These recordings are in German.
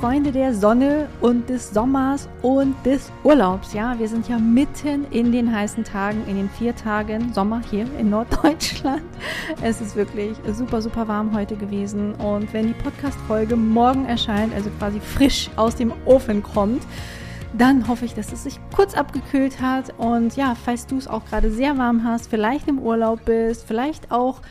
Freunde der Sonne und des Sommers und des Urlaubs. Ja, wir sind ja mitten in den heißen Tagen, in den vier Tagen Sommer hier in Norddeutschland. Es ist wirklich super, super warm heute gewesen. Und wenn die Podcast-Folge morgen erscheint, also quasi frisch aus dem Ofen kommt, dann hoffe ich, dass es sich kurz abgekühlt hat. Und ja, falls du es auch gerade sehr warm hast, vielleicht im Urlaub bist, vielleicht auch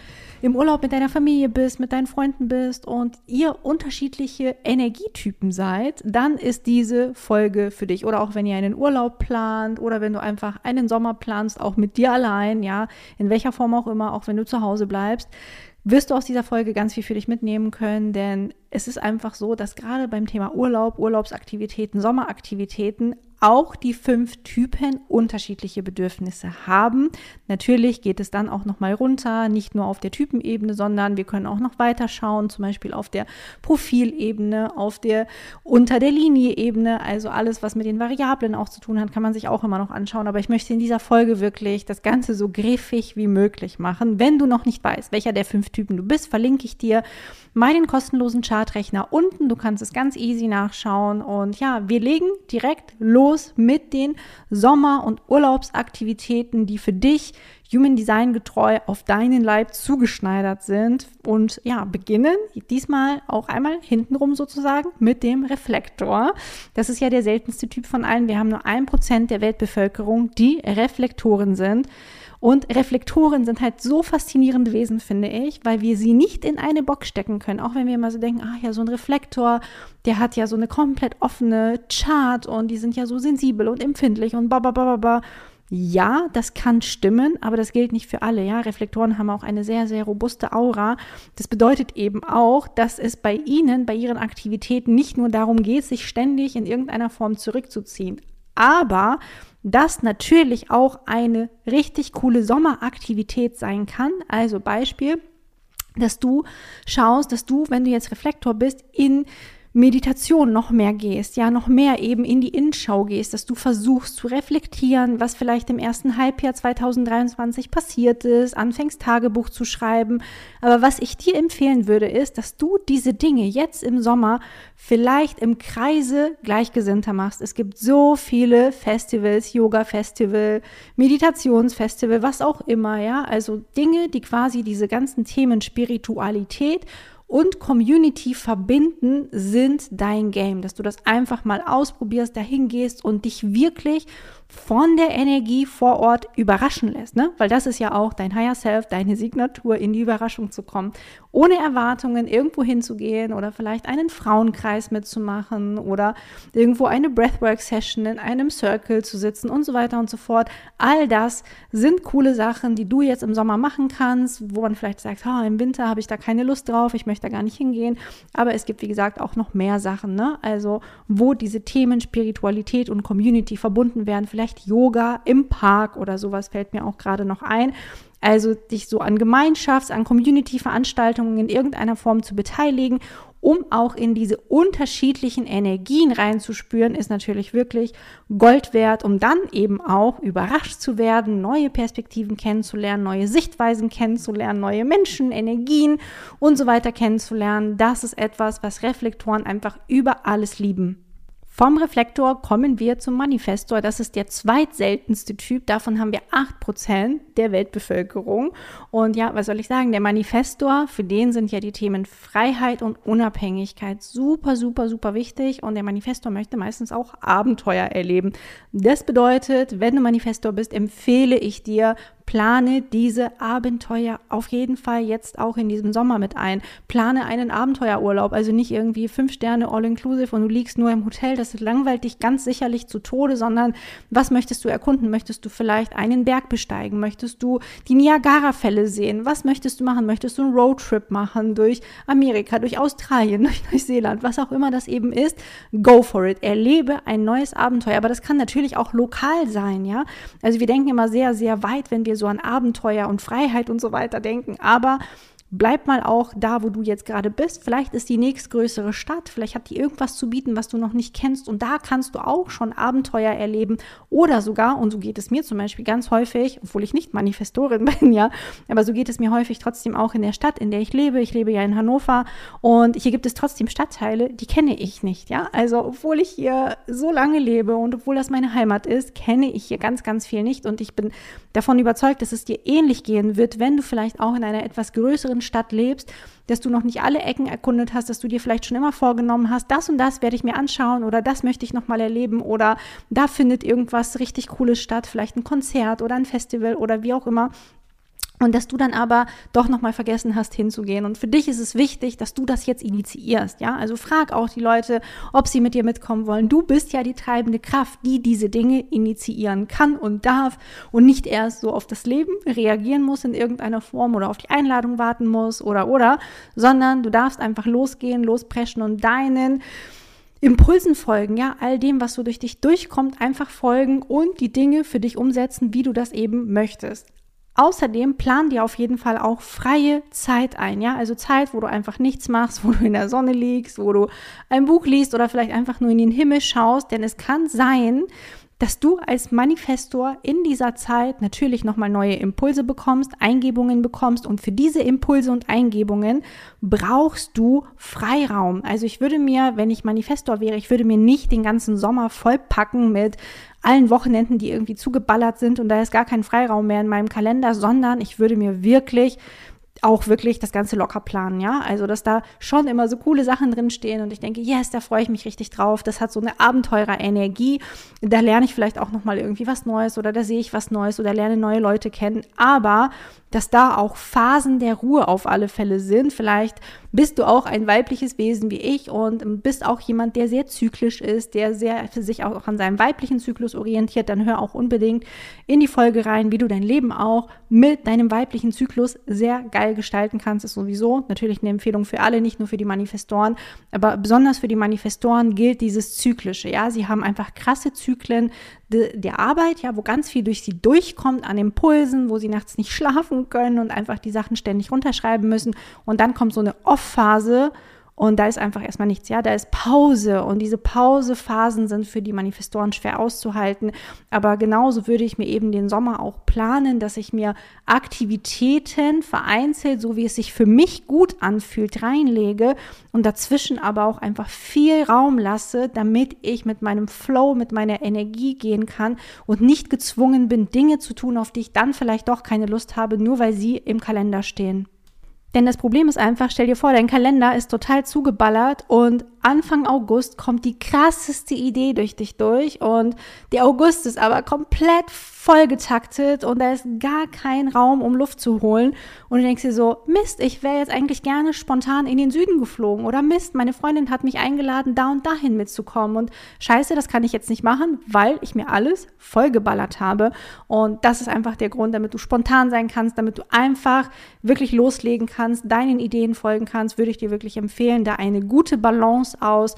im Urlaub mit deiner Familie bist, mit deinen Freunden bist und ihr unterschiedliche Energietypen seid, dann ist diese Folge für dich. Oder auch wenn ihr einen Urlaub plant oder wenn du einfach einen Sommer planst, auch mit dir allein, ja, in welcher Form auch immer, auch wenn du zu Hause bleibst, wirst du aus dieser Folge ganz viel für dich mitnehmen können, denn es ist einfach so, dass gerade beim Thema Urlaub, Urlaubsaktivitäten, Sommeraktivitäten auch die fünf Typen unterschiedliche Bedürfnisse haben. Natürlich geht es dann auch noch mal runter, nicht nur auf der Typenebene, sondern wir können auch noch weiter schauen, zum Beispiel auf der Profilebene, auf der unter der Linie-Ebene, also alles, was mit den Variablen auch zu tun hat, kann man sich auch immer noch anschauen. Aber ich möchte in dieser Folge wirklich das Ganze so griffig wie möglich machen. Wenn du noch nicht weißt, welcher der fünf Typen du bist, verlinke ich dir meinen kostenlosen Chartrechner unten. Du kannst es ganz easy nachschauen. Und ja, wir legen direkt los mit den Sommer- und Urlaubsaktivitäten, die für dich Human Design getreu auf deinen Leib zugeschneidert sind. Und ja, beginnen diesmal auch einmal hintenrum sozusagen mit dem Reflektor. Das ist ja der seltenste Typ von allen. Wir haben nur ein Prozent der Weltbevölkerung, die Reflektoren sind. Und Reflektoren sind halt so faszinierende Wesen, finde ich, weil wir sie nicht in eine Box stecken können. Auch wenn wir immer so denken, ach ja, so ein Reflektor, der hat ja so eine komplett offene Chart und die sind ja so sensibel und empfindlich und ba ba ba ba ba. Ja, das kann stimmen, aber das gilt nicht für alle. Ja, Reflektoren haben auch eine sehr, sehr robuste Aura. Das bedeutet eben auch, dass es bei ihnen, bei ihren Aktivitäten nicht nur darum geht, sich ständig in irgendeiner Form zurückzuziehen, aber das natürlich auch eine richtig coole Sommeraktivität sein kann. Also Beispiel, dass du schaust, dass du, wenn du jetzt Reflektor bist, in Meditation noch mehr gehst, ja, noch mehr eben in die Innenschau gehst, dass du versuchst zu reflektieren, was vielleicht im ersten Halbjahr 2023 passiert ist, anfängst Tagebuch zu schreiben. Aber was ich dir empfehlen würde, ist, dass du diese Dinge jetzt im Sommer vielleicht im Kreise Gleichgesinnter machst. Es gibt so viele Festivals, Yoga-Festival, Meditationsfestival, was auch immer, ja. Also Dinge, die quasi diese ganzen Themen Spiritualität und Community verbinden sind dein Game, dass du das einfach mal ausprobierst, dahin gehst und dich wirklich von der Energie vor Ort überraschen lässt, ne? Weil das ist ja auch dein Higher Self, deine Signatur, in die Überraschung zu kommen, ohne Erwartungen irgendwo hinzugehen oder vielleicht einen Frauenkreis mitzumachen oder irgendwo eine Breathwork-Session in einem Circle zu sitzen und so weiter und so fort. All das sind coole Sachen, die du jetzt im Sommer machen kannst, wo man vielleicht sagt, oh, im Winter habe ich da keine Lust drauf, ich möchte da gar nicht hingehen. Aber es gibt, wie gesagt, auch noch mehr Sachen, ne? Also, wo diese Themen Spiritualität und Community verbunden werden vielleicht Yoga im Park oder sowas fällt mir auch gerade noch ein. Also dich so an Gemeinschafts-, an Community-Veranstaltungen in irgendeiner Form zu beteiligen, um auch in diese unterschiedlichen Energien reinzuspüren, ist natürlich wirklich Gold wert, um dann eben auch überrascht zu werden, neue Perspektiven kennenzulernen, neue Sichtweisen kennenzulernen, neue Menschen, Energien und so weiter kennenzulernen. Das ist etwas, was Reflektoren einfach über alles lieben. Vom Reflektor kommen wir zum Manifestor. Das ist der zweitseltenste Typ. Davon haben wir 8% der Weltbevölkerung. Und ja, was soll ich sagen? Der Manifestor, für den sind ja die Themen Freiheit und Unabhängigkeit super, super, super wichtig. Und der Manifestor möchte meistens auch Abenteuer erleben. Das bedeutet, wenn du Manifestor bist, empfehle ich dir, plane diese Abenteuer auf jeden Fall jetzt auch in diesem Sommer mit ein. Plane einen Abenteuerurlaub, also nicht irgendwie fünf Sterne all-inclusive und du liegst nur im Hotel. Das langweilt dich ganz sicherlich zu Tode, sondern was möchtest du erkunden? Möchtest du vielleicht einen Berg besteigen? Möchtest du die Niagara-Fälle sehen? Was möchtest du machen? Möchtest du einen Roadtrip machen durch Amerika, durch Australien, durch Neuseeland, was auch immer das eben ist? Go for it. Erlebe ein neues Abenteuer. Aber das kann natürlich auch lokal sein, ja? Also wir denken immer sehr, sehr weit, wenn wir so an Abenteuer und Freiheit und so weiter denken. Aber bleib mal auch da, wo du jetzt gerade bist. Vielleicht ist die nächstgrößere Stadt, vielleicht hat die irgendwas zu bieten, was du noch nicht kennst und da kannst du auch schon Abenteuer erleben oder sogar, und so geht es mir zum Beispiel ganz häufig, obwohl ich nicht Manifestorin bin, ja, aber so geht es mir häufig trotzdem auch in der Stadt, in der ich lebe. Ich lebe ja in Hannover und hier gibt es trotzdem Stadtteile, die kenne ich nicht, ja. Also, obwohl ich hier so lange lebe und obwohl das meine Heimat ist, kenne ich hier ganz, ganz viel nicht und ich bin davon überzeugt, dass es dir ähnlich gehen wird, wenn du vielleicht auch in einer etwas größeren Stadt lebst, dass du noch nicht alle Ecken erkundet hast, dass du dir vielleicht schon immer vorgenommen hast, das und das werde ich mir anschauen oder das möchte ich noch mal erleben oder da findet irgendwas richtig cooles statt, vielleicht ein Konzert oder ein Festival oder wie auch immer und dass du dann aber doch nochmal vergessen hast hinzugehen. Und für dich ist es wichtig, dass du das jetzt initiierst, ja? Also frag auch die Leute, ob sie mit dir mitkommen wollen. Du bist ja die treibende Kraft, die diese Dinge initiieren kann und darf und nicht erst so auf das Leben reagieren muss in irgendeiner Form oder auf die Einladung warten muss oder oder, sondern du darfst einfach losgehen, lospreschen und deinen Impulsen folgen, ja, all dem, was so durch dich durchkommt, einfach folgen und die Dinge für dich umsetzen, wie du das eben möchtest. Außerdem plan dir auf jeden Fall auch freie Zeit ein, ja, also Zeit, wo du einfach nichts machst, wo du in der Sonne liegst, wo du ein Buch liest oder vielleicht einfach nur in den Himmel schaust, denn es kann sein, dass du als Manifestor in dieser Zeit natürlich nochmal neue Impulse bekommst, Eingebungen bekommst. Und für diese Impulse und Eingebungen brauchst du Freiraum. Also ich würde mir, wenn ich Manifestor wäre, ich würde mir nicht den ganzen Sommer vollpacken mit allen Wochenenden, die irgendwie zugeballert sind und da ist gar kein Freiraum mehr in meinem Kalender, sondern ich würde mir wirklich auch wirklich das Ganze locker planen, ja. Also, dass da schon immer so coole Sachen drinstehen und ich denke, yes, da freue ich mich richtig drauf. Das hat so eine Abenteurer-Energie. Da lerne ich vielleicht auch nochmal irgendwie was Neues oder da sehe ich was Neues oder lerne neue Leute kennen. Aber dass da auch Phasen der Ruhe auf alle Fälle sind. Vielleicht bist du auch ein weibliches Wesen wie ich und bist auch jemand, der sehr zyklisch ist, der sehr für sich auch an seinem weiblichen Zyklus orientiert. Dann hör auch unbedingt in die Folge rein, wie du dein Leben auch mit deinem weiblichen Zyklus sehr geil gestalten kannst. Ist sowieso natürlich eine Empfehlung für alle, nicht nur für die Manifestoren, aber besonders für die Manifestoren gilt dieses Zyklische. Ja, sie haben einfach krasse Zyklen de, der Arbeit, ja, wo ganz viel durch sie durchkommt an Impulsen, wo sie nachts nicht schlafen können und einfach die Sachen ständig runterschreiben müssen. Und dann kommt so eine Off-Phase und da ist einfach erstmal nichts, ja, da ist Pause und diese Pausephasen sind für die Manifestoren schwer auszuhalten. Aber genauso würde ich mir eben den Sommer auch planen, dass ich mir Aktivitäten vereinzelt, so wie es sich für mich gut anfühlt, reinlege und dazwischen aber auch einfach viel Raum lasse, damit ich mit meinem Flow, mit meiner Energie gehen kann und nicht gezwungen bin, Dinge zu tun, auf die ich dann vielleicht doch keine Lust habe, nur weil sie im Kalender stehen. Denn das Problem ist einfach, stell dir vor, dein Kalender ist total zugeballert und Anfang August kommt die krasseste Idee durch dich durch und der August ist aber komplett vollgetaktet und da ist gar kein Raum, um Luft zu holen. Und du denkst dir so, Mist, ich wäre jetzt eigentlich gerne spontan in den Süden geflogen oder Mist, meine Freundin hat mich eingeladen, da und dahin mitzukommen und scheiße, das kann ich jetzt nicht machen, weil ich mir alles vollgeballert habe. Und das ist einfach der Grund, damit du spontan sein kannst, damit du einfach wirklich loslegen kannst, deinen Ideen folgen kannst, würde ich dir wirklich empfehlen, da eine gute Balance aus.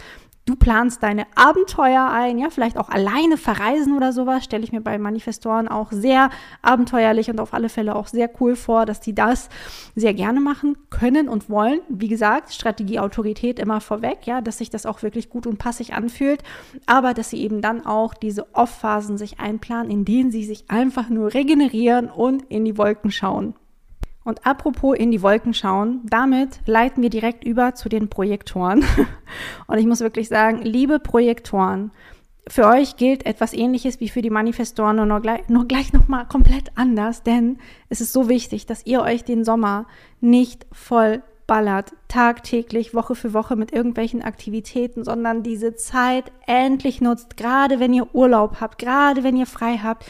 Du planst deine Abenteuer ein, ja, vielleicht auch alleine verreisen oder sowas, stelle ich mir bei Manifestoren auch sehr abenteuerlich und auf alle Fälle auch sehr cool vor, dass die das sehr gerne machen können und wollen. Wie gesagt, Strategie, Autorität immer vorweg, ja, dass sich das auch wirklich gut und passig anfühlt, aber dass sie eben dann auch diese Off-Phasen sich einplanen, in denen sie sich einfach nur regenerieren und in die Wolken schauen. Und apropos in die Wolken schauen, damit leiten wir direkt über zu den Projektoren. Und ich muss wirklich sagen, liebe Projektoren, für euch gilt etwas ähnliches wie für die Manifestoren, nur gleich, nur gleich nochmal komplett anders, denn es ist so wichtig, dass ihr euch den Sommer nicht voll ballert, tagtäglich, Woche für Woche mit irgendwelchen Aktivitäten, sondern diese Zeit endlich nutzt, gerade wenn ihr Urlaub habt, gerade wenn ihr frei habt,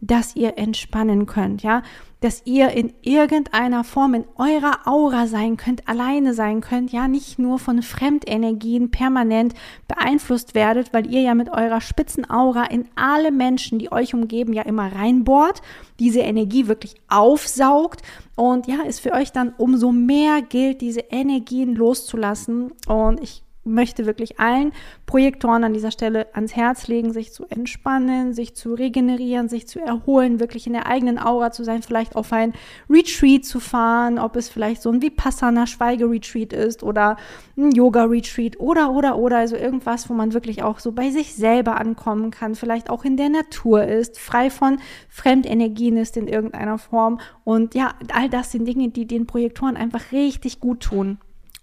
dass ihr entspannen könnt, ja, dass ihr in irgendeiner Form in eurer Aura sein könnt, alleine sein könnt, ja, nicht nur von Fremdenergien permanent beeinflusst werdet, weil ihr ja mit eurer Spitzenaura in alle Menschen, die euch umgeben, ja immer reinbohrt, diese Energie wirklich aufsaugt und ja, es für euch dann umso mehr gilt, diese Energien loszulassen. Und ich möchte wirklich allen Projektoren an dieser Stelle ans Herz legen, sich zu entspannen, sich zu regenerieren, sich zu erholen, wirklich in der eigenen Aura zu sein, vielleicht auf ein Retreat zu fahren, ob es vielleicht so ein Vipassana Schweige-Retreat ist oder ein Yoga-Retreat oder, oder, oder, also irgendwas, wo man wirklich auch so bei sich selber ankommen kann, vielleicht auch in der Natur ist, frei von Fremdenergien ist in irgendeiner Form und ja, all das sind Dinge, die den Projektoren einfach richtig gut tun.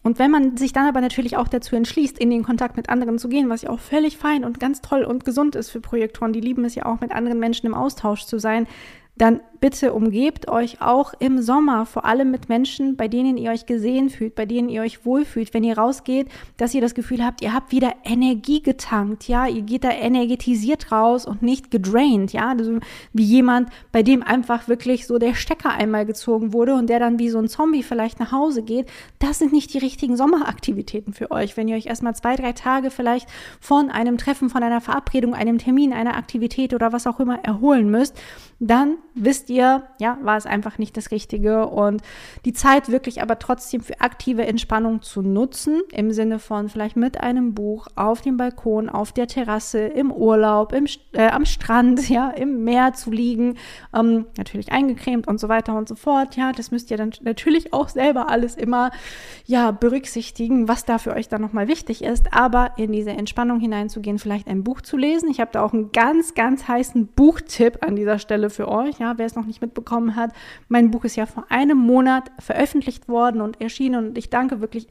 Und wenn man sich dann aber natürlich auch dazu entschließt, in den Kontakt mit anderen zu gehen, was ja auch völlig fein und ganz toll und gesund ist für Projektoren, die lieben es ja auch, mit anderen Menschen im Austausch zu sein, dann bitte umgebt euch auch im Sommer, vor allem mit Menschen, bei denen ihr euch gesehen fühlt, bei denen ihr euch wohlfühlt, wenn ihr rausgeht, dass ihr das Gefühl habt, ihr habt wieder Energie getankt, ja, ihr geht da energetisiert raus und nicht gedraint, ja, also wie jemand, bei dem einfach wirklich so der Stecker einmal gezogen wurde und der dann wie so ein Zombie vielleicht nach Hause geht. Das sind nicht die richtigen Sommeraktivitäten für euch, wenn ihr euch erstmal zwei, drei Tage vielleicht von einem Treffen, von einer Verabredung, einem Termin, einer Aktivität oder was auch immer erholen müsst, dann wisst ihr, ja, war es einfach nicht das Richtige. Und die Zeit wirklich aber trotzdem für aktive Entspannung zu nutzen, im Sinne von vielleicht mit einem Buch auf dem Balkon, auf der Terrasse, im Urlaub, im, äh, am Strand, ja, im Meer zu liegen, ähm, natürlich eingecremt und so weiter und so fort, ja, das müsst ihr dann natürlich auch selber alles immer, ja, berücksichtigen, was da für euch dann nochmal wichtig ist, aber in diese Entspannung hineinzugehen, vielleicht ein Buch zu lesen. Ich habe da auch einen ganz, ganz heißen Buchtipp an dieser Stelle für euch, ja, wer es noch nicht mitbekommen hat. Mein Buch ist ja vor einem Monat veröffentlicht worden und erschienen und ich danke wirklich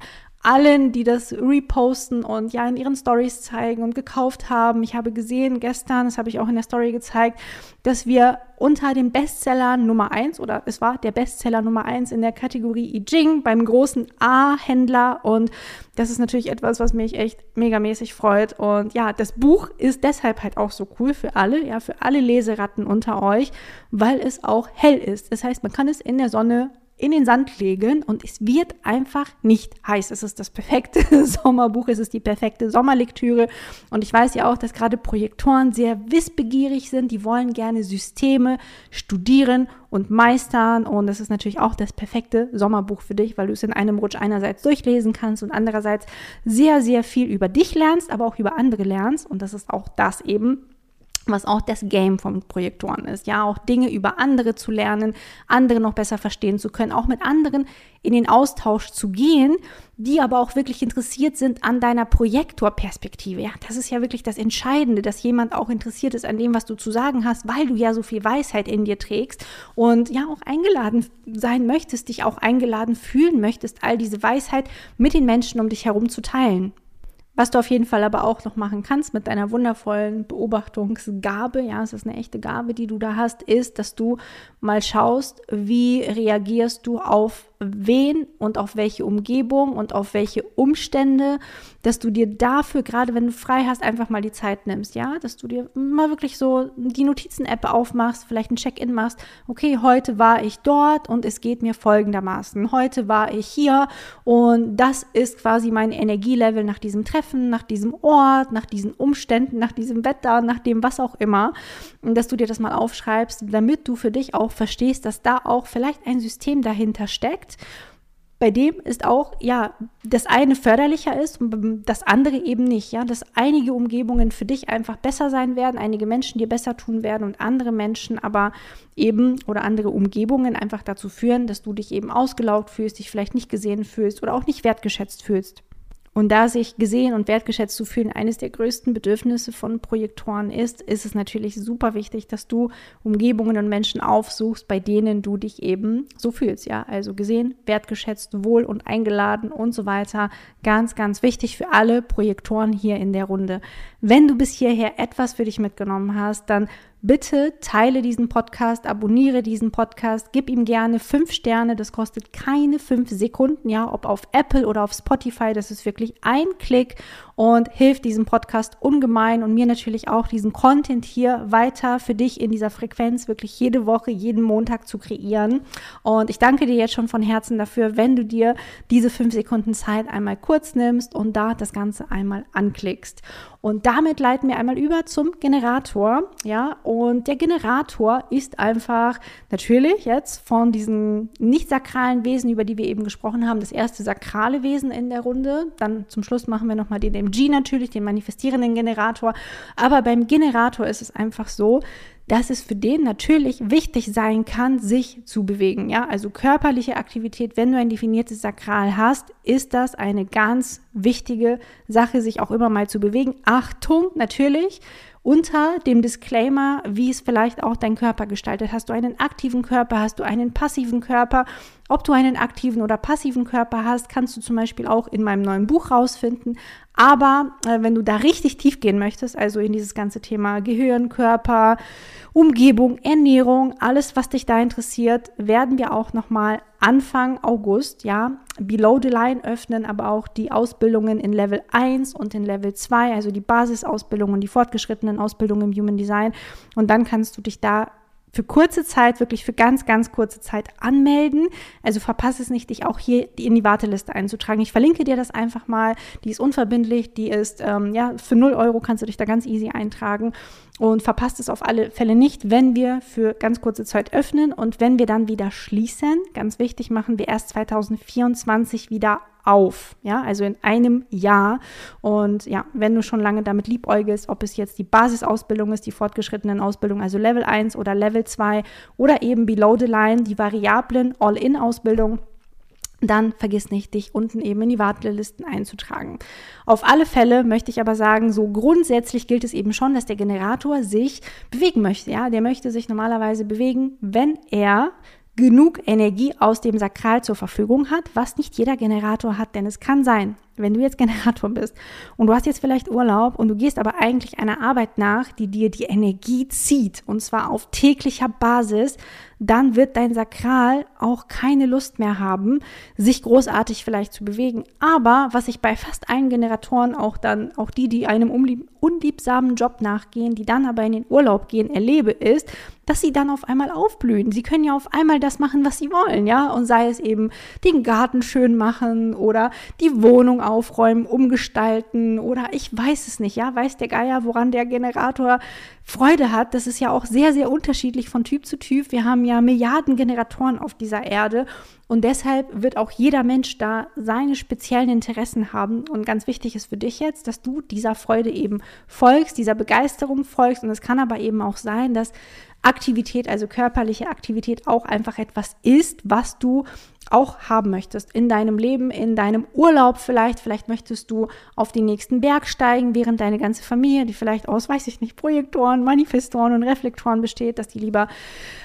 allen, die das reposten und ja in ihren Stories zeigen und gekauft haben. Ich habe gesehen gestern, das habe ich auch in der Story gezeigt, dass wir unter den Bestsellern Nummer eins oder es war der Bestseller Nummer eins in der Kategorie I Ching beim großen A-Händler und das ist natürlich etwas, was mich echt megamäßig freut und ja, das Buch ist deshalb halt auch so cool für alle, ja, für alle Leseratten unter euch, weil es auch hell ist. Das heißt, man kann es in der Sonne in den Sand legen und es wird einfach nicht heiß. Es ist das perfekte Sommerbuch, es ist die perfekte Sommerlektüre. Und ich weiß ja auch, dass gerade Projektoren sehr wissbegierig sind, die wollen gerne Systeme studieren und meistern. Und es ist natürlich auch das perfekte Sommerbuch für dich, weil du es in einem Rutsch einerseits durchlesen kannst und andererseits sehr, sehr viel über dich lernst, aber auch über andere lernst. Und das ist auch das eben, was auch das Game von Projektoren ist. Ja, auch Dinge über andere zu lernen, andere noch besser verstehen zu können, auch mit anderen in den Austausch zu gehen, die aber auch wirklich interessiert sind an deiner Projektorperspektive. Ja, das ist ja wirklich das Entscheidende, dass jemand auch interessiert ist an dem, was du zu sagen hast, weil du ja so viel Weisheit in dir trägst und ja auch eingeladen sein möchtest, dich auch eingeladen fühlen möchtest, all diese Weisheit mit den Menschen um dich herum zu teilen. Was du auf jeden Fall aber auch noch machen kannst mit deiner wundervollen Beobachtungsgabe, ja, es ist eine echte Gabe, die du da hast, ist, dass du mal schaust, wie reagierst du auf wen und auf welche Umgebung und auf welche Umstände, dass du dir dafür, gerade wenn du frei hast, einfach mal die Zeit nimmst, ja, dass du dir mal wirklich so die Notizen-App aufmachst, vielleicht ein Check-in machst, okay, heute war ich dort und es geht mir folgendermaßen, heute war ich hier und das ist quasi mein Energielevel nach diesem Treffen, nach diesem Ort, nach diesen Umständen, nach diesem Wetter, nach dem was auch immer, und dass du dir das mal aufschreibst, damit du für dich auch verstehst, dass da auch vielleicht ein System dahinter steckt, Projekt, bei dem ist auch, ja, das eine förderlicher ist und das andere eben nicht, ja, dass einige Umgebungen für dich einfach besser sein werden, einige Menschen dir besser tun werden und andere Menschen aber eben oder andere Umgebungen einfach dazu führen, dass du dich eben ausgelaugt fühlst, dich vielleicht nicht gesehen fühlst oder auch nicht wertgeschätzt fühlst. Und da sich gesehen und wertgeschätzt zu fühlen eines der größten Bedürfnisse von Projektoren ist, ist es natürlich super wichtig, dass du Umgebungen und Menschen aufsuchst, bei denen du dich eben so fühlst. Ja, also gesehen, wertgeschätzt, wohl und eingeladen und so weiter. Ganz, ganz wichtig für alle Projektoren hier in der Runde. Wenn du bis hierher etwas für dich mitgenommen hast, dann Bitte teile diesen Podcast, abonniere diesen Podcast, gib ihm gerne fünf Sterne. Das kostet keine fünf Sekunden, ja, ob auf Apple oder auf Spotify. Das ist wirklich ein Klick und hilft diesem Podcast ungemein und mir natürlich auch diesen Content hier weiter für dich in dieser Frequenz wirklich jede Woche, jeden Montag zu kreieren. Und ich danke dir jetzt schon von Herzen dafür, wenn du dir diese fünf Sekunden Zeit einmal kurz nimmst und da das Ganze einmal anklickst. Und damit leiten wir einmal über zum Generator, ja, Und der Generator ist einfach natürlich jetzt von diesen nicht sakralen Wesen, über die wir eben gesprochen haben, das erste sakrale Wesen in der Runde. Dann zum Schluss machen wir nochmal den MG natürlich, den manifestierenden Generator. Aber beim Generator ist es einfach so, dass es für den natürlich wichtig sein kann, sich zu bewegen. Ja, also körperliche Aktivität, wenn du ein definiertes Sakral hast, ist das eine ganz wichtige Sache, sich auch immer mal zu bewegen. Achtung, natürlich unter dem Disclaimer, wie es vielleicht auch dein Körper gestaltet. Hast du einen aktiven Körper, hast du einen passiven Körper? Ob du einen aktiven oder passiven Körper hast, kannst du zum Beispiel auch in meinem neuen Buch rausfinden. Aber äh, wenn du da richtig tief gehen möchtest, also in dieses ganze Thema Gehirn, Körper, Umgebung, Ernährung, alles, was dich da interessiert, werden wir auch nochmal Anfang August, ja, Below the Line öffnen, aber auch die Ausbildungen in Level 1 und in Level 2, also die Basisausbildungen, die fortgeschrittenen Ausbildungen im Human Design. Und dann kannst du dich da für kurze Zeit, wirklich für ganz, ganz kurze Zeit anmelden. Also verpasse es nicht, dich auch hier in die Warteliste einzutragen. Ich verlinke dir das einfach mal. Die ist unverbindlich, die ist, ähm, ja, für 0 Euro kannst du dich da ganz easy eintragen und verpasst es auf alle Fälle nicht, wenn wir für ganz kurze Zeit öffnen und wenn wir dann wieder schließen. Ganz wichtig, machen wir erst 2024 wieder auf, ja, also in einem Jahr. Und ja, wenn du schon lange damit liebäugelst, ob es jetzt die Basisausbildung ist, die fortgeschrittenen Ausbildung, also Level 1 oder Level 2 oder eben Below the Line, die Variablen All-in-Ausbildung, dann vergiss nicht, dich unten eben in die Wartelisten einzutragen. Auf alle Fälle möchte ich aber sagen, so grundsätzlich gilt es eben schon, dass der Generator sich bewegen möchte. Ja, der möchte sich normalerweise bewegen, wenn er genug Energie aus dem Sakral zur Verfügung hat, was nicht jeder Generator hat, denn es kann sein, wenn du jetzt Generator bist und du hast jetzt vielleicht Urlaub und du gehst aber eigentlich einer Arbeit nach, die dir die Energie zieht und zwar auf täglicher Basis, dann wird dein Sakral auch keine Lust mehr haben, sich großartig vielleicht zu bewegen. Aber was ich bei fast allen Generatoren auch dann, auch die, die einem unliebsamen Job nachgehen, die dann aber in den Urlaub gehen, erlebe, ist, dass sie dann auf einmal aufblühen. Sie können ja auf einmal das machen, was sie wollen, ja, und sei es eben den Garten schön machen oder die Wohnung aufräumen, umgestalten oder ich weiß es nicht, ja, weiß der Geier, woran der Generator Freude hat. Das ist ja auch sehr, sehr unterschiedlich von Typ zu Typ. Wir haben ja Milliarden Generatoren auf dieser Erde und deshalb wird auch jeder Mensch da seine speziellen Interessen haben. Und ganz wichtig ist für dich jetzt, dass du dieser Freude eben folgst, dieser Begeisterung folgst. Und es kann aber eben auch sein, dass Aktivität, also körperliche Aktivität auch einfach etwas ist, was du auch haben möchtest in deinem Leben, in deinem Urlaub vielleicht. Vielleicht möchtest du auf den nächsten Berg steigen, während deine ganze Familie, die vielleicht aus, weiß ich nicht, Projektoren, Manifestoren und Reflektoren besteht, dass die lieber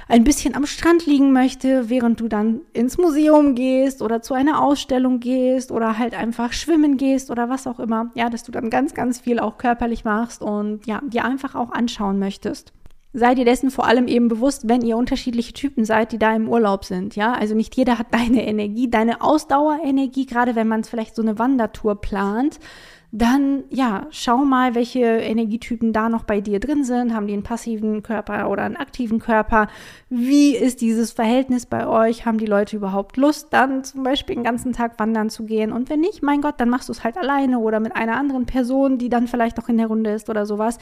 ein bisschen am Strand liegen möchte, während du dann ins Museum gehst oder zu einer Ausstellung gehst oder halt einfach schwimmen gehst oder was auch immer. Ja, dass du dann ganz, ganz viel auch körperlich machst und ja, dir einfach auch anschauen möchtest. Seid ihr dessen vor allem eben bewusst, wenn ihr unterschiedliche Typen seid, die da im Urlaub sind, ja? Also nicht jeder hat deine Energie, deine Ausdauerenergie, gerade wenn man vielleicht so eine Wandertour plant, dann ja, schau mal, welche Energietypen da noch bei dir drin sind. Haben die einen passiven Körper oder einen aktiven Körper? Wie ist dieses Verhältnis bei euch? Haben die Leute überhaupt Lust, dann zum Beispiel den ganzen Tag wandern zu gehen? Und wenn nicht, mein Gott, dann machst du es halt alleine oder mit einer anderen Person, die dann vielleicht auch in der Runde ist oder sowas.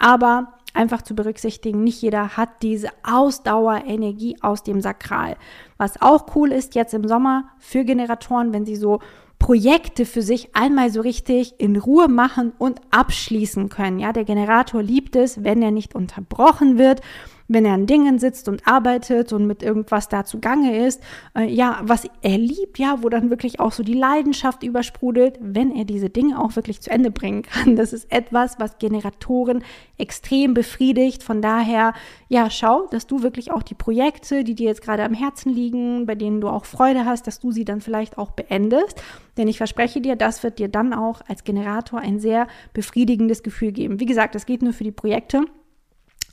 Aber einfach zu berücksichtigen, nicht jeder hat diese Ausdauerenergie aus dem Sakral. Was auch cool ist jetzt im Sommer für Generatoren, wenn sie so Projekte für sich einmal so richtig in Ruhe machen und abschließen können. Ja, der Generator liebt es, wenn er nicht unterbrochen wird wenn er an Dingen sitzt und arbeitet und mit irgendwas da zugange ist, äh, ja, was er liebt, ja, wo dann wirklich auch so die Leidenschaft übersprudelt, wenn er diese Dinge auch wirklich zu Ende bringen kann. Das ist etwas, was Generatoren extrem befriedigt. Von daher, ja, schau, dass du wirklich auch die Projekte, die dir jetzt gerade am Herzen liegen, bei denen du auch Freude hast, dass du sie dann vielleicht auch beendest. Denn ich verspreche dir, das wird dir dann auch als Generator ein sehr befriedigendes Gefühl geben. Wie gesagt, das geht nur für die Projekte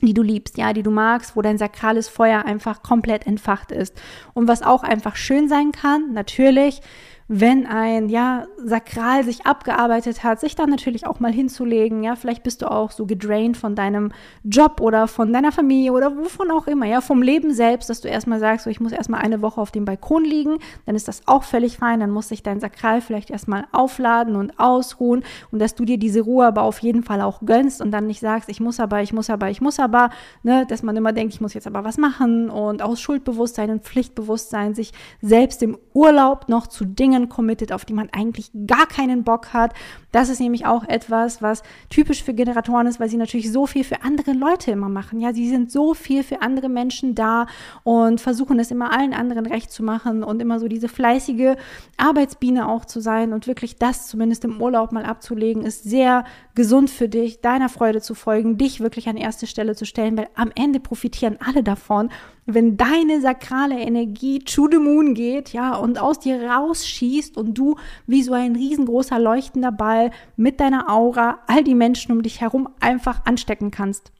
die du liebst, ja, die du magst, wo dein sakrales Feuer einfach komplett entfacht ist. Und was auch einfach schön sein kann, natürlich, wenn ein, ja, Sakral sich abgearbeitet hat, sich dann natürlich auch mal hinzulegen, ja, vielleicht bist du auch so gedraint von deinem Job oder von deiner Familie oder wovon auch immer, ja, vom Leben selbst, dass du erstmal sagst, so, ich muss erstmal eine Woche auf dem Balkon liegen, dann ist das auch völlig fein, dann muss sich dein Sakral vielleicht erstmal aufladen und ausruhen und dass du dir diese Ruhe aber auf jeden Fall auch gönnst und dann nicht sagst, ich muss aber, ich muss aber, ich muss aber, ne, dass man immer denkt, ich muss jetzt aber was machen und aus Schuldbewusstsein und Pflichtbewusstsein sich selbst im Urlaub noch zu Dingen Dingen committet, auf die man eigentlich gar keinen Bock hat. Das ist nämlich auch etwas, was typisch für Generatoren ist, weil sie natürlich so viel für andere Leute immer machen. Ja, sie sind so viel für andere Menschen da und versuchen es immer allen anderen recht zu machen und immer so diese fleißige Arbeitsbiene auch zu sein und wirklich das zumindest im Urlaub mal abzulegen, ist sehr gesund für dich, deiner Freude zu folgen, dich wirklich an erste Stelle zu stellen, weil am Ende profitieren alle davon wenn deine sakrale Energie to the moon geht, ja, und aus dir rausschießt und du wie so ein riesengroßer leuchtender Ball mit deiner Aura all die Menschen um dich herum einfach anstecken kannst.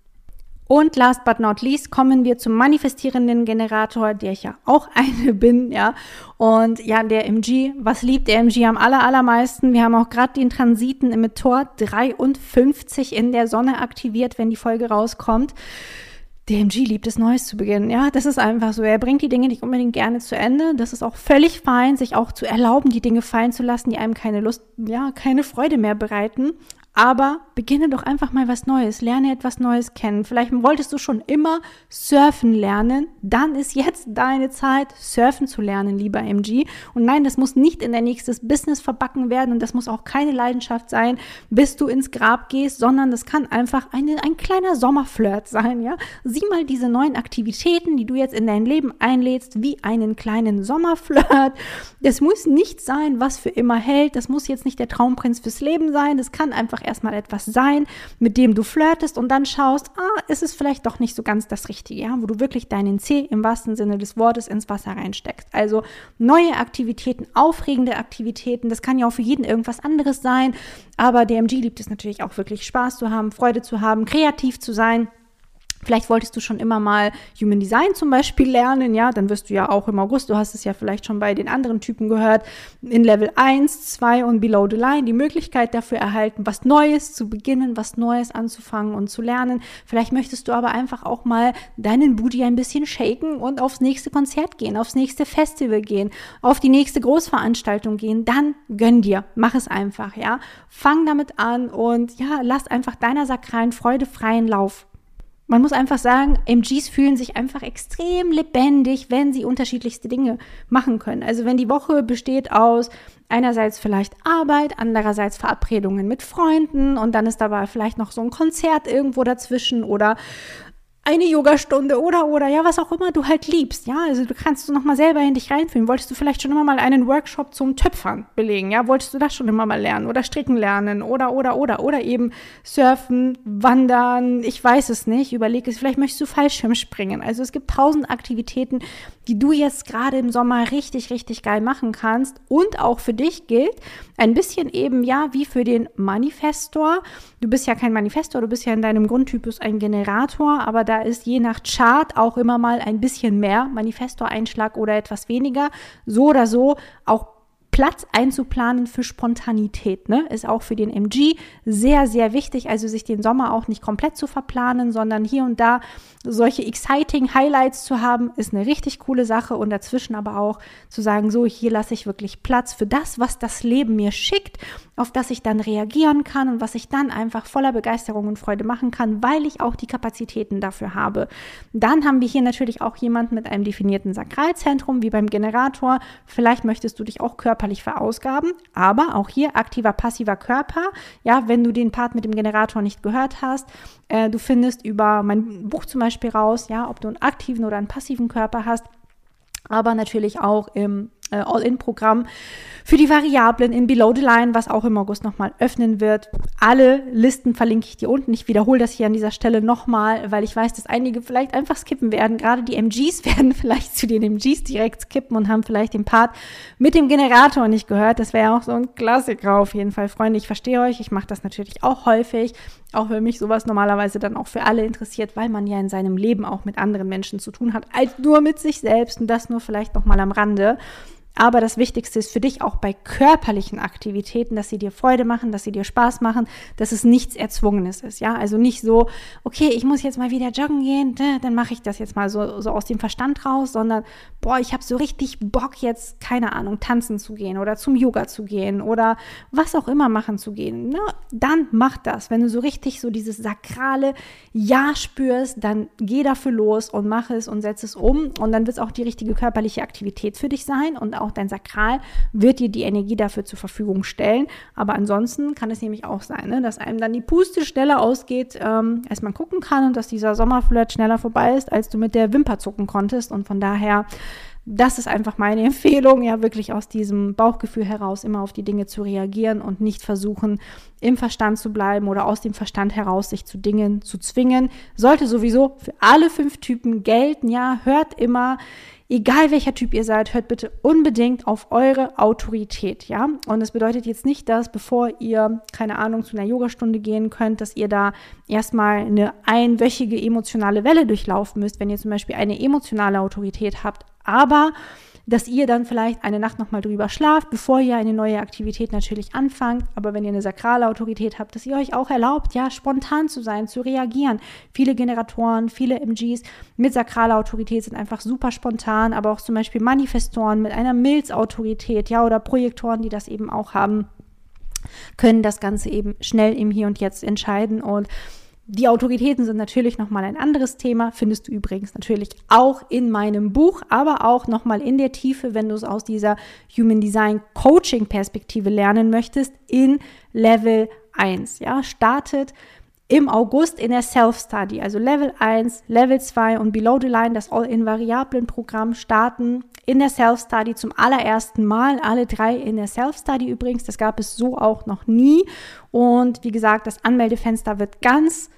Und last but not least kommen wir zum manifestierenden Generator, der ich ja auch eine bin, ja. Und ja, der MG, was liebt der MG am aller, allermeisten? Wir haben auch gerade den Transiten im Tor 53 in der Sonne aktiviert, wenn die Folge rauskommt. DMG liebt es, Neues zu beginnen. Ja, das ist einfach so. Er bringt die Dinge nicht unbedingt gerne zu Ende. Das ist auch völlig fein, sich auch zu erlauben, die Dinge fallen zu lassen, die einem keine Lust, ja, keine Freude mehr bereiten. Aber beginne doch einfach mal was Neues, lerne etwas Neues kennen. Vielleicht wolltest du schon immer surfen lernen, dann ist jetzt deine Zeit, surfen zu lernen, lieber MG. Und nein, das muss nicht in dein nächstes Business verbacken werden und das muss auch keine Leidenschaft sein, bis du ins Grab gehst, sondern das kann einfach eine, ein kleiner Sommerflirt sein, ja. Sieh mal diese neuen Aktivitäten, die du jetzt in dein Leben einlädst, wie einen kleinen Sommerflirt. Das muss nicht sein, was für immer hält. Das muss jetzt nicht der Traumprinz fürs Leben sein. Das kann einfach erstmal etwas sein, mit dem du flirtest und dann schaust, ah, ist es vielleicht doch nicht so ganz das Richtige, ja, wo du wirklich deinen C im wahrsten Sinne des Wortes ins Wasser reinsteckst. Also neue Aktivitäten, aufregende Aktivitäten, das kann ja auch für jeden irgendwas anderes sein, aber DMG liebt es natürlich auch wirklich Spaß zu haben, Freude zu haben, kreativ zu sein. Vielleicht wolltest du schon immer mal Human Design zum Beispiel lernen, ja, dann wirst du ja auch im August, du hast es ja vielleicht schon bei den anderen Typen gehört, in Level 1, 2 und Below the Line die Möglichkeit dafür erhalten, was Neues zu beginnen, was Neues anzufangen und zu lernen. Vielleicht möchtest du aber einfach auch mal deinen Booty ein bisschen shaken und aufs nächste Konzert gehen, aufs nächste Festival gehen, auf die nächste Großveranstaltung gehen, dann gönn dir, mach es einfach, ja. Fang damit an und ja, lass einfach deiner sakralen Freude freien Lauf. Man muss einfach sagen, MGs fühlen sich einfach extrem lebendig, wenn sie unterschiedlichste Dinge machen können. Also wenn die Woche besteht aus einerseits vielleicht Arbeit, andererseits Verabredungen mit Freunden und dann ist dabei vielleicht noch so ein Konzert irgendwo dazwischen oder eine Yogastunde oder oder ja, was auch immer du halt liebst, ja, also du kannst du noch mal selber in dich reinfühlen. Wolltest du vielleicht schon immer mal einen Workshop zum Töpfern belegen, ja? Wolltest du das schon immer mal lernen oder stricken lernen oder oder oder oder eben surfen, wandern, ich weiß es nicht, überleg es, vielleicht möchtest du Fallschirm springen. Also es gibt tausend Aktivitäten, die du jetzt gerade im Sommer richtig richtig geil machen kannst und auch für dich gilt ein bisschen eben ja wie für den Manifestor. Du bist ja kein Manifestor, du bist ja in deinem Grundtypus ein Generator, aber da ist je nach Chart auch immer mal ein bisschen mehr Manifestor-Einschlag oder etwas weniger. So oder so auch Platz einzuplanen für Spontanität, ne? Ist auch für den MG sehr, sehr wichtig. Also sich den Sommer auch nicht komplett zu verplanen, sondern hier und da solche exciting Highlights zu haben, ist eine richtig coole Sache. Und dazwischen aber auch zu sagen, so, hier lasse ich wirklich Platz für das, was das Leben mir schickt, auf das ich dann reagieren kann und was ich dann einfach voller Begeisterung und Freude machen kann, weil ich auch die Kapazitäten dafür habe. Dann haben wir hier natürlich auch jemanden mit einem definierten Sakralzentrum, wie beim Generator. Vielleicht möchtest du dich auch körperlich körperlich verausgaben, aber auch hier aktiver, passiver Körper. Ja, wenn du den Part mit dem Generator nicht gehört hast, äh, du findest über mein Buch zum Beispiel raus, ja, ob du einen aktiven oder einen passiven Körper hast, aber natürlich auch im äh, All-In-Programm für die Variablen in Below the Line, was auch im August nochmal öffnen wird. Alle Listen verlinke ich dir unten. Ich wiederhole das hier an dieser Stelle nochmal, weil ich weiß, dass einige vielleicht einfach skippen werden. Gerade die MGs werden vielleicht zu den MGs direkt skippen und haben vielleicht den Part mit dem Generator nicht gehört. Das wäre auch so ein Klassiker auf jeden Fall. Freunde, ich verstehe euch. Ich mache das natürlich auch häufig, auch wenn mich sowas normalerweise dann auch für alle interessiert, weil man ja in seinem Leben auch mit anderen Menschen zu tun hat, als nur mit sich selbst und das nur vielleicht nochmal am Rande. Aber das Wichtigste ist für dich auch bei körperlichen Aktivitäten, dass sie dir Freude machen, dass sie dir Spaß machen, dass es nichts Erzwungenes ist. Ja, also nicht so, okay, ich muss jetzt mal wieder joggen gehen, dann mache ich das jetzt mal so, so aus dem Verstand raus, sondern boah, ich habe so richtig Bock jetzt, keine Ahnung, tanzen zu gehen oder zum Yoga zu gehen oder was auch immer machen zu gehen. Na, dann mach das. Wenn du so richtig so dieses sakrale Ja spürst, dann geh dafür los und mach es und setz es um und dann wird es auch die richtige körperliche Aktivität für dich sein und auch auch dein Sakral wird dir die Energie dafür zur Verfügung stellen. Aber ansonsten kann es nämlich auch sein, ne, dass einem dann die Puste schneller ausgeht, ähm, als man gucken kann und dass dieser Sommerflirt schneller vorbei ist, als du mit der Wimper zucken konntest. Und von daher das ist einfach meine Empfehlung, ja, wirklich aus diesem Bauchgefühl heraus immer auf die Dinge zu reagieren und nicht versuchen, im Verstand zu bleiben oder aus dem Verstand heraus sich zu Dingen zu zwingen. Sollte sowieso für alle fünf Typen gelten, ja, hört immer Egal welcher Typ ihr seid, hört bitte unbedingt auf eure Autorität, ja? Und das bedeutet jetzt nicht, dass bevor ihr, keine Ahnung, zu einer Yogastunde gehen könnt, dass ihr da erstmal eine einwöchige emotionale Welle durchlaufen müsst, wenn ihr zum Beispiel eine emotionale Autorität habt. Aber dass ihr dann vielleicht eine Nacht nochmal drüber schlaft, bevor ihr eine neue Aktivität natürlich anfangt. Aber wenn ihr eine sakrale Autorität habt, dass ihr euch auch erlaubt, ja, spontan zu sein, zu reagieren. Viele Generatoren, viele MGs mit sakraler Autorität sind einfach super spontan, aber auch zum Beispiel Manifestoren mit einer Milzautorität, ja, oder Projektoren, die das eben auch haben, können das Ganze eben schnell im Hier und Jetzt entscheiden und die Autoritäten sind natürlich nochmal ein anderes Thema, findest du übrigens natürlich auch in meinem Buch, aber auch nochmal in der Tiefe, wenn du es aus dieser Human Design Coaching Perspektive lernen möchtest, in Level 1. Ja, startet im August in der Self-Study, also Level 1, Level 2 und Below the Line, das All-in-Variablen-Programm starten in der Self-Study zum allerersten Mal, alle drei in der Self-Study übrigens, das gab es so auch noch nie und wie gesagt, das Anmeldefenster wird ganz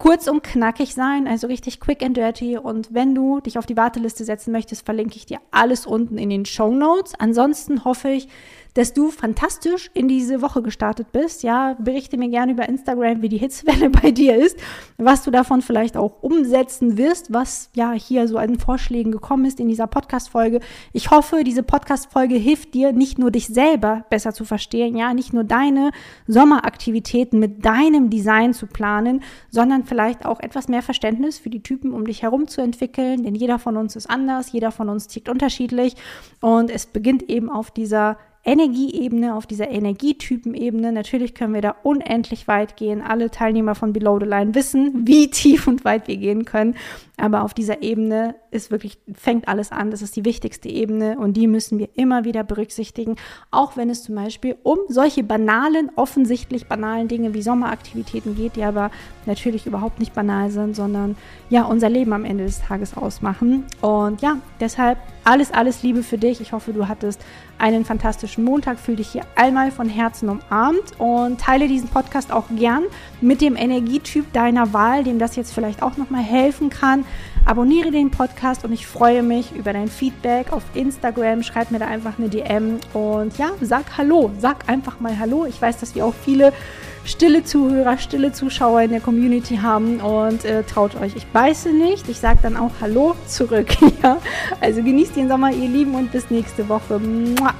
kurz und knackig sein, also richtig quick and dirty. Und wenn du dich auf die Warteliste setzen möchtest, verlinke ich dir alles unten in den Show Notes. Ansonsten hoffe ich, dass du fantastisch in diese Woche gestartet bist. Ja, berichte mir gerne über Instagram, wie die Hitzwelle bei dir ist, was du davon vielleicht auch umsetzen wirst, was ja hier so an Vorschlägen gekommen ist in dieser Podcast-Folge. Ich hoffe, diese Podcast-Folge hilft dir, nicht nur dich selber besser zu verstehen, ja, nicht nur deine Sommeraktivitäten mit deinem Design zu planen, sondern vielleicht auch etwas mehr Verständnis für die Typen um dich herum zu entwickeln, denn jeder von uns ist anders, jeder von uns tickt unterschiedlich und es beginnt eben auf dieser Energieebene, auf dieser Energietypenebene. Natürlich können wir da unendlich weit gehen. Alle Teilnehmer von Below the Line wissen, wie tief und weit wir gehen können. Aber auf dieser Ebene ist wirklich, fängt alles an. Das ist die wichtigste Ebene und die müssen wir immer wieder berücksichtigen. Auch wenn es zum Beispiel um solche banalen, offensichtlich banalen Dinge wie Sommeraktivitäten geht, die aber natürlich überhaupt nicht banal sind, sondern ja, unser Leben am Ende des Tages ausmachen. Und ja, deshalb alles, alles Liebe für dich. Ich hoffe, du hattest einen fantastischen Montag. Fühl dich hier einmal von Herzen umarmt und teile diesen Podcast auch gern mit dem Energietyp deiner Wahl, dem das jetzt vielleicht auch nochmal helfen kann. Abonniere den Podcast und ich freue mich über dein Feedback auf Instagram. Schreib mir da einfach eine DM und ja, sag Hallo. Sag einfach mal Hallo. Ich weiß, dass wir auch viele stille Zuhörer, stille Zuschauer in der Community haben und äh, traut euch. Ich beiße nicht. Ich sage dann auch Hallo zurück. ja? Also genießt den Sommer, ihr Lieben, und bis nächste Woche. Mua.